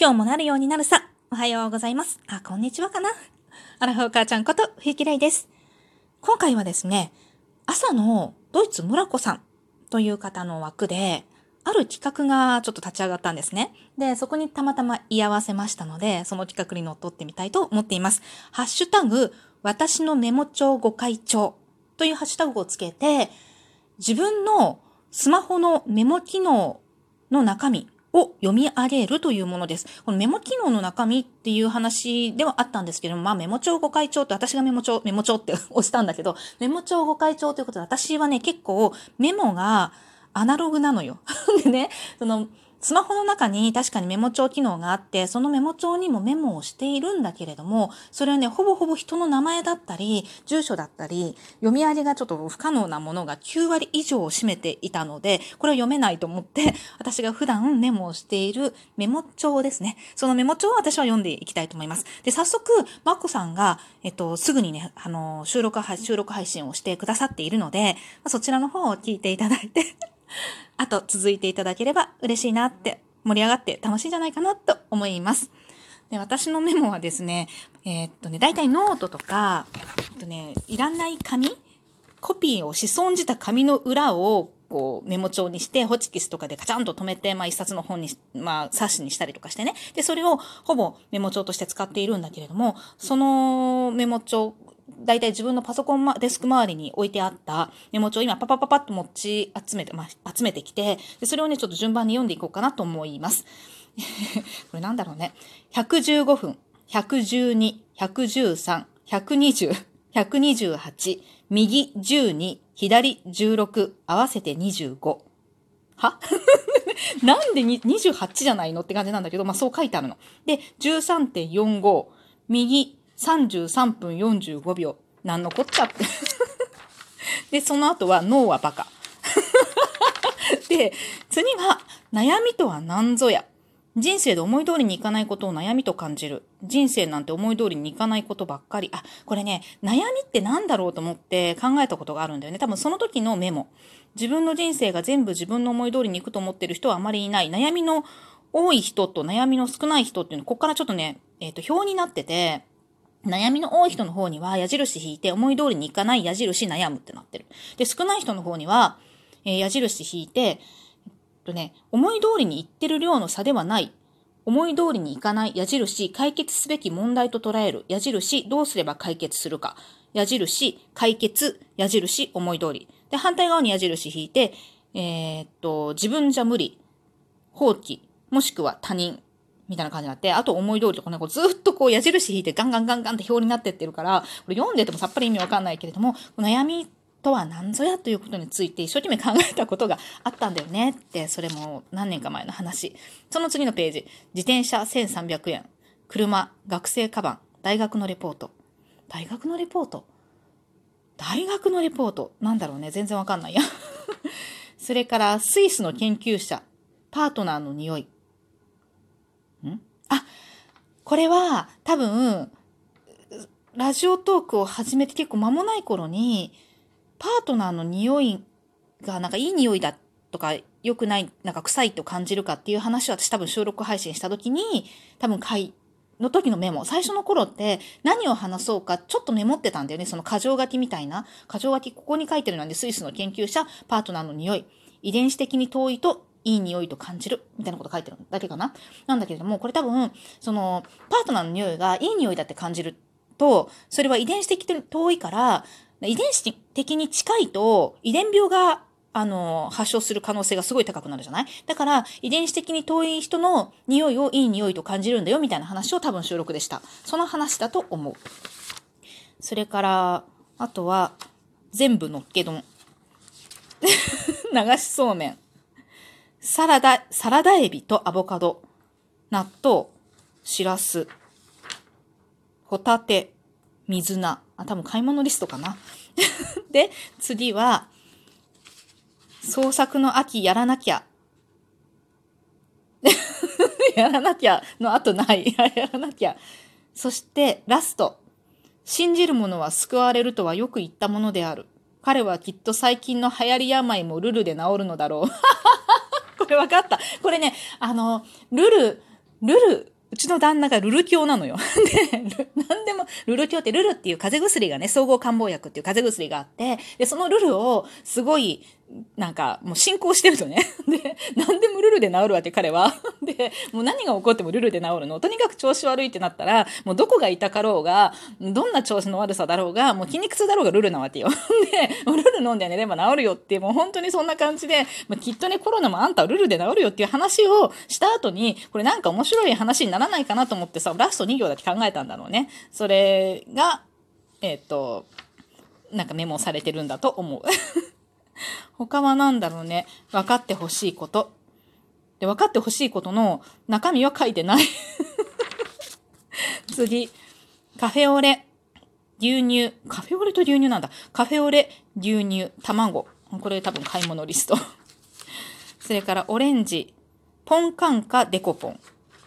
今日もなるようになるさ。おはようございます。あ、こんにちはかな。アラフォー母ちゃんこと、ふゆきれいです。今回はですね、朝のドイツ村子さんという方の枠で、ある企画がちょっと立ち上がったんですね。で、そこにたまたま居合わせましたので、その企画に乗っ取ってみたいと思っています。ハッシュタグ、私のメモ帳ご会長というハッシュタグをつけて、自分のスマホのメモ機能の中身を読み上げるというものです。このメモ機能の中身っていう話ではあったんですけども、まあメモ帳ご会長って私がメモ帳、メモ帳って押したんだけど、メモ帳ご会長ということで私はね、結構メモがアナログなのよ。でね、その、スマホの中に確かにメモ帳機能があって、そのメモ帳にもメモをしているんだけれども、それはね、ほぼほぼ人の名前だったり、住所だったり、読み上げがちょっと不可能なものが9割以上を占めていたので、これは読めないと思って、私が普段メモをしているメモ帳ですね。そのメモ帳を私は読んでいきたいと思います。で、早速、マッコさんが、えっと、すぐにね、あの、収録、収録配信をしてくださっているので、そちらの方を聞いていただいて、あと続いていただければ嬉しいなって盛り上がって楽しいんじゃないかなと思います。で、私のメモはですね、えーっとね、大体ノートとか、えっとね、いらない紙コピーをし損じた紙の裏をこうメモ帳にして、ホチキスとかでカチャンと止めて、まあ一冊の本に、まあ冊子にしたりとかしてね。で、それをほぼメモ帳として使っているんだけれども、そのメモ帳、大体自分のパソコン、ま、デスク周りに置いてあったメモ帳を今パパパパッと持ち集めて、まあ、集めてきて、でそれをね、ちょっと順番に読んでいこうかなと思います。これなんだろうね。115分、112、113、120、128、右12、左16、合わせて25。は？なんで28じゃないのって感じなんだけど、まあそう書いてあるの。で、13.45、右33分45秒。なんのこっちゃって。で、その後は脳はバカ。で、次は、悩みとは何ぞや。人生で思い通りにいかないことを悩みと感じる。人生なんて思い通りにいかないことばっかり。あ、これね、悩みって何だろうと思って考えたことがあるんだよね。多分その時のメモ。自分の人生が全部自分の思い通りにいくと思ってる人はあまりいない。悩みの多い人と悩みの少ない人っていうの、ここからちょっとね、えっ、と、表になってて、悩みの多い人の方には矢印引いて思い通りにいかない矢印悩むってなってる。で、少ない人の方には、えー矢印引いて、えっとね、思い通りにいってる量の差ではない。思い通りにいかない矢印、解決すべき問題と捉える。矢印、どうすれば解決するか。矢印、解決、矢印、思い通り。で、反対側に矢印引いて、えーっと、自分じゃ無理。放棄、もしくは他人。みたいな感じになって、あと思い通りとかね、こうずっとこう矢印引いてガンガンガンガンって表になってってるから、これ読んでてもさっぱり意味わかんないけれども、悩みとは何ぞやということについて一生懸命考えたことがあったんだよねって、それも何年か前の話。その次のページ、自転車1300円、車、学生カバン、大学のレポート。大学のレポート？大学のレポート？なんだろうね全然わかんないや。それから、スイスの研究者、パートナーの匂い。あ、これは多分、ラジオトークを始めて結構間もない頃に、パートナーの匂いがなんかいい匂いだとか良くない、なんか臭いと感じるかっていう話を私多分収録配信した時に、多分回の時のメモ、最初の頃って何を話そうかちょっとメモってたんだよね。その箇条書きみたいな。箇条書きここに書いてるので、スイスの研究者、パートナーの匂い。遺伝子的に遠いといい匂いと感じる。みたいなこと書いてるだけかな。なんだけれども、これ多分、その、パートナーの匂いがいい匂いだって感じると、それは遺伝子的に遠いから、遺伝子的に近いと、遺伝病があの、発症する可能性がすごい高くなるじゃない？だから、遺伝子的に遠い人の匂いをいい匂いと感じるんだよ、みたいな話を多分収録でした。その話だと思う。それから、あとは、全部のっけ丼。流しそうめん。サラダ、サラダエビとアボカド。納豆、しらす。ホタテ、水菜。あ、多分買い物リストかな。で、次は、創作の秋やらなきゃ。やらなきゃの後ない。やらなきゃ。そして、ラスト。信じる者は救われるとはよく言ったものである。彼はきっと最近の流行り病もルルで治るのだろう。これ分かった。これね、あの、ルルルル、うちの旦那がルル教なのよ。で、なんでも、ルル教ってルルっていう風邪薬がね、総合感冒薬っていう風邪薬があって、で、そのルルをすごいなんか、もう進行してるとね。で、何でもルルで治るわけ、彼は。で、もう何が起こってもルルで治るの。とにかく調子悪いってなったら、もうどこが痛かろうが、どんな調子の悪さだろうが、もう筋肉痛だろうがルルなわけよ。で、ルル飲んで寝れば治るよって、もう本当にそんな感じで、まあ、きっとね、コロナもあんたはルルで治るよっていう話をした後に、これなんか面白い話にならないかなと思ってさ、ラスト2行だけ考えたんだろうね。それが、えっ、と、なんかメモされてるんだと思う。他は何だろうね。分かってほしいこと。で、分かってほしいことの中身は書いてない 次。カフェオレ、牛乳。カフェオレと牛乳なんだ。カフェオレ、牛乳、卵。これ多分買い物リスト。それからオレンジ、ポンカンカデコポン。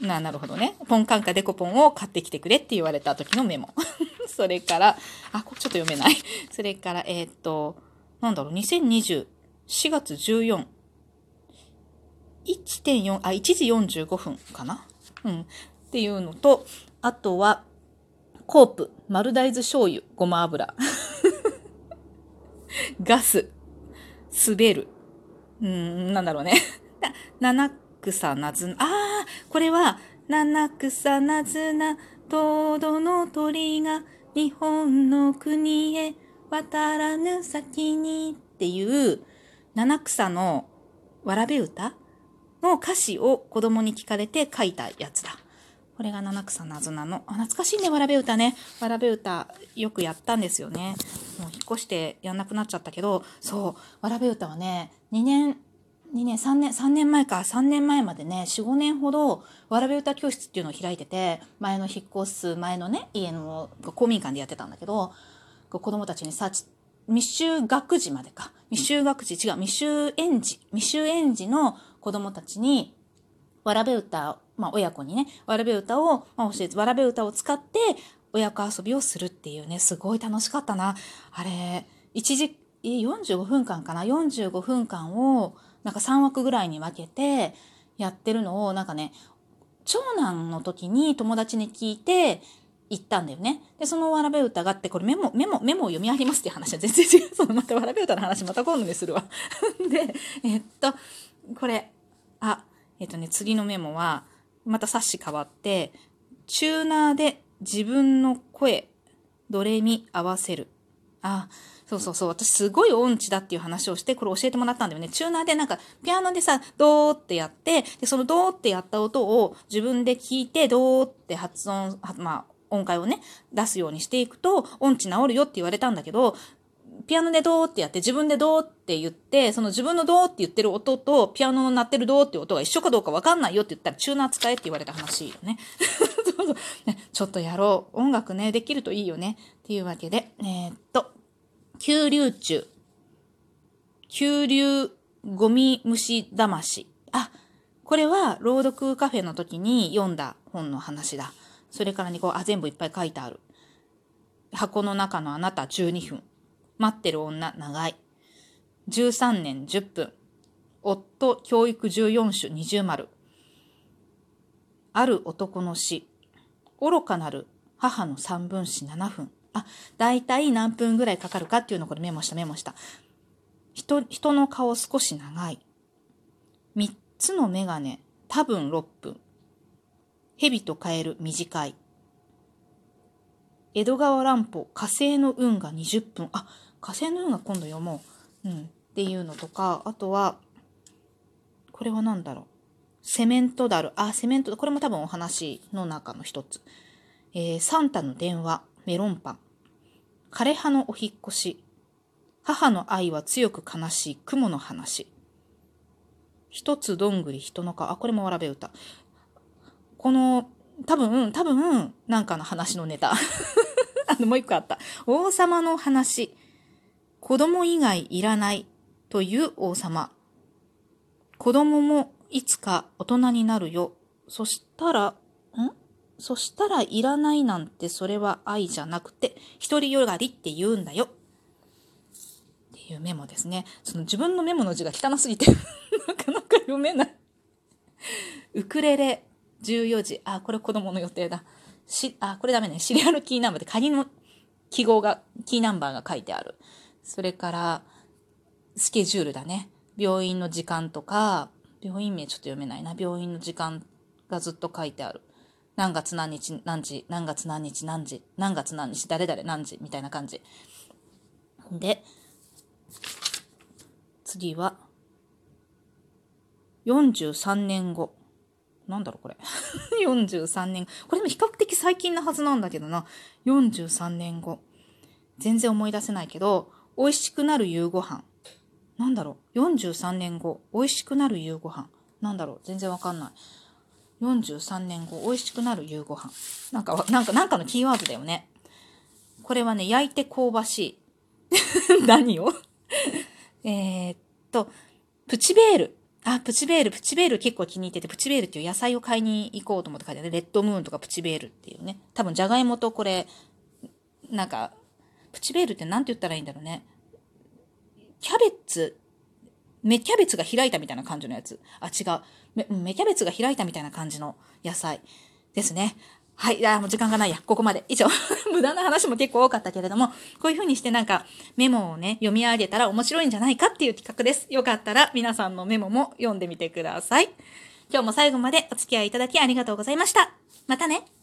な、なるほどね。ポンカンカデコポンを買ってきてくれって言われた時のメモ。それから、あ、これちょっと読めない。それから、えー、っと、なんだろう、2020、4月14、1.4、あ、1時45分かな？うん。っていうのと、あとは、コープ、丸大豆醤油、ごま油。ガス、滑る。うん、なんだろうね。七草なずな、ああ、これは、七草なずな、東土の鳥が日本の国へ渡らぬ先にっていう七草のわらべ歌の歌詞を子供に聞かれて書いたやつだ。これが七草なずなの。あ、懐かしいね、わらべ歌ね。わらべ歌よくやったんですよね。もう引っ越してやんなくなっちゃったけど、そう、わらべ歌はね、2年、2年、3年、3年前か、3年前までね、4、5年ほど、わらべ歌教室っていうのを開いてて、前の引っ越す前のね、家の公民館でやってたんだけど、子供たちにさ、未就学児までか。未就学児、違う、未就園児。未就園児の子供たちに、わらべ歌、まあ親子にね、わらべ歌を、まあ、教えて、わらべ歌を使って親子遊びをするっていうね、すごい楽しかったな。あれ、1時、45分間かな ?45 分間を、なんか3枠ぐらいに分けてやってるのを、なんかね、長男の時に友達に聞いて、行ったんだよね。で、そのわらべ歌があって、これメモ、メモ、メモを読み上げますっていう話は全然違う。そのまたわらべ歌の話また今度にするわ。で、えっと、これ、あ、えっとね、次のメモは、また冊子変わって、チューナーで自分の声、ドレミ合わせる。あ、そうそうそう。私すごい音痴だっていう話をして、これ教えてもらったんだよね。チューナーでなんか、ピアノでさ、ドーってやって、で、そのドーってやった音を自分で聞いて、ドーって発音、まあ、音階をね、出すようにしていくと、音痴治るよって言われたんだけど、ピアノでドーってやって、自分でドーって言って、その自分のドーって言ってる音と、ピアノの鳴ってるドーって音が一緒かどうかわかんないよって言ったら、チューナー使えって言われた話よね。そうそうねちょっとやろう。音楽ね、できるといいよね。っていうわけで、えー、っと、急流中。急流ゴミ虫魂。あ、これは朗読カフェの時に読んだ本の話だ。それからにこう、あ、全部いっぱい書いてある。箱の中のあなた12分。待ってる女長い。13年10分。夫教育14種二重丸。ある男の死。愚かなる母の三分子7分。あ、だいたい何分ぐらいかかるかっていうのをこれメモしたメモした。人、人の顔少し長い。三つのメガネ、多分6分。蛇とカエル短い。江戸川乱歩火星の運が20分。あ、火星の運が今度読もう。うん。っていうのとか、あとは、これは何だろう。セメントダル。あ、セメント、これも多分お話の中の一つ。えー、サンタの電話、メロンパン。枯葉のお引越し。母の愛は強く悲しい雲の話。一つどんぐり人の顔。あ、これもわらべ歌。この、多分、多分、なんかの話のネタ。あの、もう一個あった。王様の話。子供以外いらないという王様。子供もいつか大人になるよ。そしたら、ん？そしたらいらないなんてそれは愛じゃなくて、独りよがりって言うんだよ。っていうメモですね。その自分のメモの字が汚すぎて なかなか読めないウクレレ、14時。あ、これ子供の予定だ。し、あ、これダメね。シリアルキーナンバーで鍵の記号が、キーナンバーが書いてある。それから、スケジュールだね。病院の時間とか、病院名ちょっと読めないな。病院の時間がずっと書いてある。何月何日何時、何月何日何時、何月何日、誰々何時、みたいな感じ。で、次は、43年後。なんだろうこれ。43年。これも比較的最近なはずなんだけどな。43年後。全然思い出せないけど、美味しくなる夕ご飯。なんだろう ?43 年後。美味しくなる夕ご飯。なんだろう全然わかんない。43年後。美味しくなる夕ご飯。なんか、なんか、なんかのキーワードだよね。これはね、焼いて香ばしい。何を？えっと、プチベール。あ、プチベール、プチベール結構気に入ってて、プチベールっていう野菜を買いに行こうと思って書いてある。レッドムーンとかプチベールっていうね。多分、じゃがいもとこれ、なんか、プチベールって何て言ったらいいんだろうね。キャベツ、芽キャベツが開いたみたいな感じのやつ。あ、違う。芽キャベツが開いたみたいな感じの野菜ですね。はい。あ、もう時間がないや。ここまで。以上。無駄な話も結構多かったけれども、こういう風にしてなんかメモをね、読み上げたら面白いんじゃないかっていう企画です。よかったら皆さんのメモも読んでみてください。今日も最後までお付き合いいただきありがとうございました。またね。